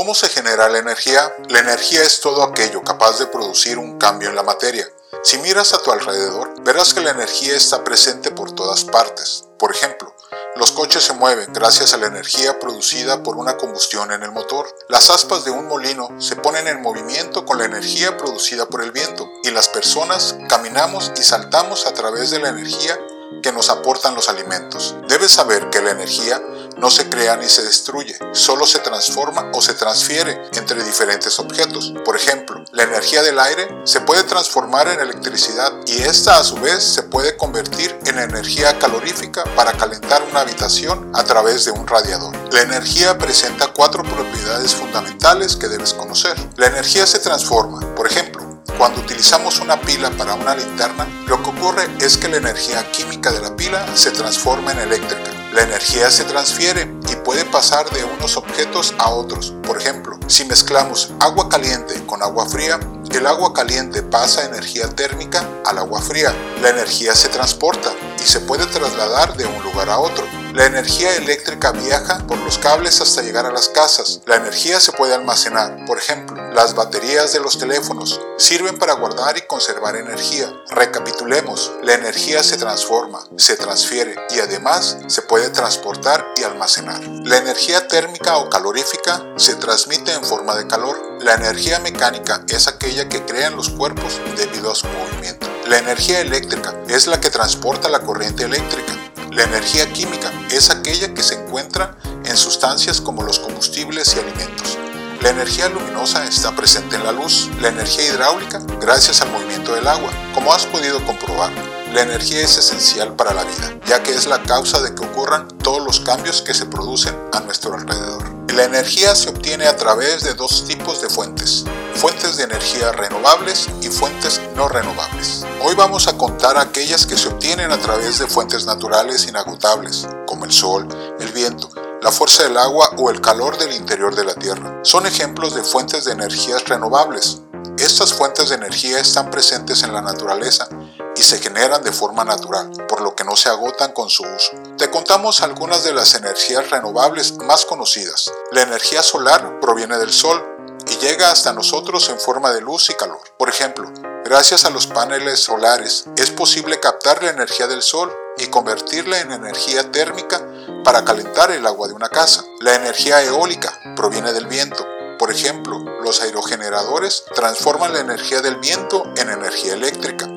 ¿Cómo se genera la energía? La energía es todo aquello capaz de producir un cambio en la materia. Si miras a tu alrededor, verás que la energía está presente por todas partes. Por ejemplo, los coches se mueven gracias a la energía producida por una combustión en el motor. Las aspas de un molino se ponen en movimiento con la energía producida por el viento y las personas caminamos y saltamos a través de la energía que nos aportan los alimentos. Debes saber que la energía no se crea ni se destruye, solo se transforma o se transfiere entre diferentes objetos. Por ejemplo, la energía del aire se puede transformar en electricidad y esta a su vez se puede convertir en energía calorífica para calentar una habitación a través de un radiador. La energía presenta cuatro propiedades fundamentales que debes conocer. La energía se transforma, por ejemplo, cuando utilizamos una pila para una linterna, lo que ocurre es que la energía química de la pila se transforma en eléctrica. La energía se transfiere y puede pasar de unos objetos a otros. Por ejemplo, si mezclamos agua caliente con agua fría, el agua caliente pasa energía térmica al agua fría. La energía se transporta y se puede trasladar de un lugar a otro. La energía eléctrica viaja por los cables hasta llegar a las casas. La energía se puede almacenar. Por ejemplo, las baterías de los teléfonos sirven para guardar y conservar energía. Recapitulemos, la energía se transforma, se transfiere y además se puede transportar almacenar. La energía térmica o calorífica se transmite en forma de calor. La energía mecánica es aquella que crean los cuerpos debido a su movimiento. La energía eléctrica es la que transporta la corriente eléctrica. La energía química es aquella que se encuentra en sustancias como los combustibles y alimentos. La energía luminosa está presente en la luz, la energía hidráulica gracias al movimiento del agua. Como has podido comprobar, la energía es esencial para la vida, ya que es la causa de que ocurran todos los cambios que se producen a nuestro alrededor. La energía se obtiene a través de dos tipos de fuentes, fuentes de energía renovables y fuentes no renovables. Hoy vamos a contar aquellas que se obtienen a través de fuentes naturales inagotables, como el sol, el viento, la fuerza del agua o el calor del interior de la Tierra. Son ejemplos de fuentes de energías renovables. Estas fuentes de energía están presentes en la naturaleza y se generan de forma natural, por lo que no se agotan con su uso. Te contamos algunas de las energías renovables más conocidas. La energía solar proviene del sol y llega hasta nosotros en forma de luz y calor. Por ejemplo, gracias a los paneles solares es posible captar la energía del sol y convertirla en energía térmica para calentar el agua de una casa. La energía eólica proviene del viento. Por ejemplo, los aerogeneradores transforman la energía del viento en energía eléctrica.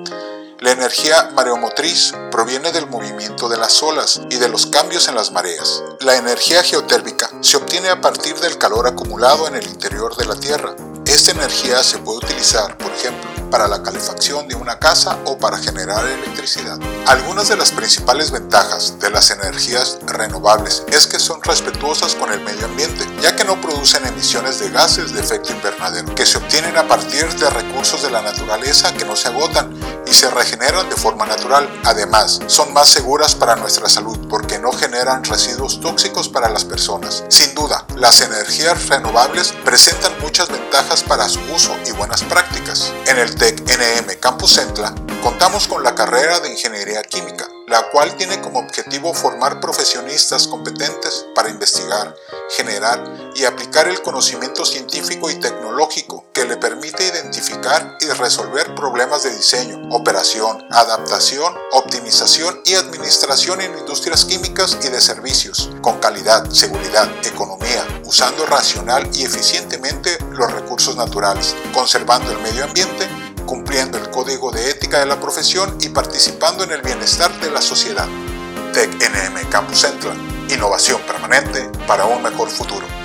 La energía mareomotriz proviene del movimiento de las olas y de los cambios en las mareas. La energía geotérmica se obtiene a partir del calor acumulado en el interior de la Tierra. Esta energía se puede utilizar, por ejemplo, para la calefacción de una casa o para generar electricidad. Algunas de las principales ventajas de las energías renovables es que son respetuosas con el medio ambiente, ya que no producen emisiones de gases de efecto invernadero, que se obtienen a partir de recursos de la naturaleza que no se agotan se regeneran de forma natural. Además, son más seguras para nuestra salud porque no generan residuos tóxicos para las personas. Sin duda, las energías renovables presentan muchas ventajas para su uso y buenas prácticas. En el NM Campus Centla contamos con la carrera de Ingeniería Química, la cual tiene como objetivo formar profesionistas competentes para investigar, generar y aplicar el conocimiento científico y tecnológico que le permite identificar y resolver problemas de diseño, operación, adaptación, optimización y administración en industrias químicas y de servicios, con calidad, seguridad, economía, usando racional y eficientemente los recursos naturales, conservando el medio ambiente cumpliendo el código de ética de la profesión y participando en el bienestar de la sociedad. TEC NM Campus Central, innovación permanente para un mejor futuro.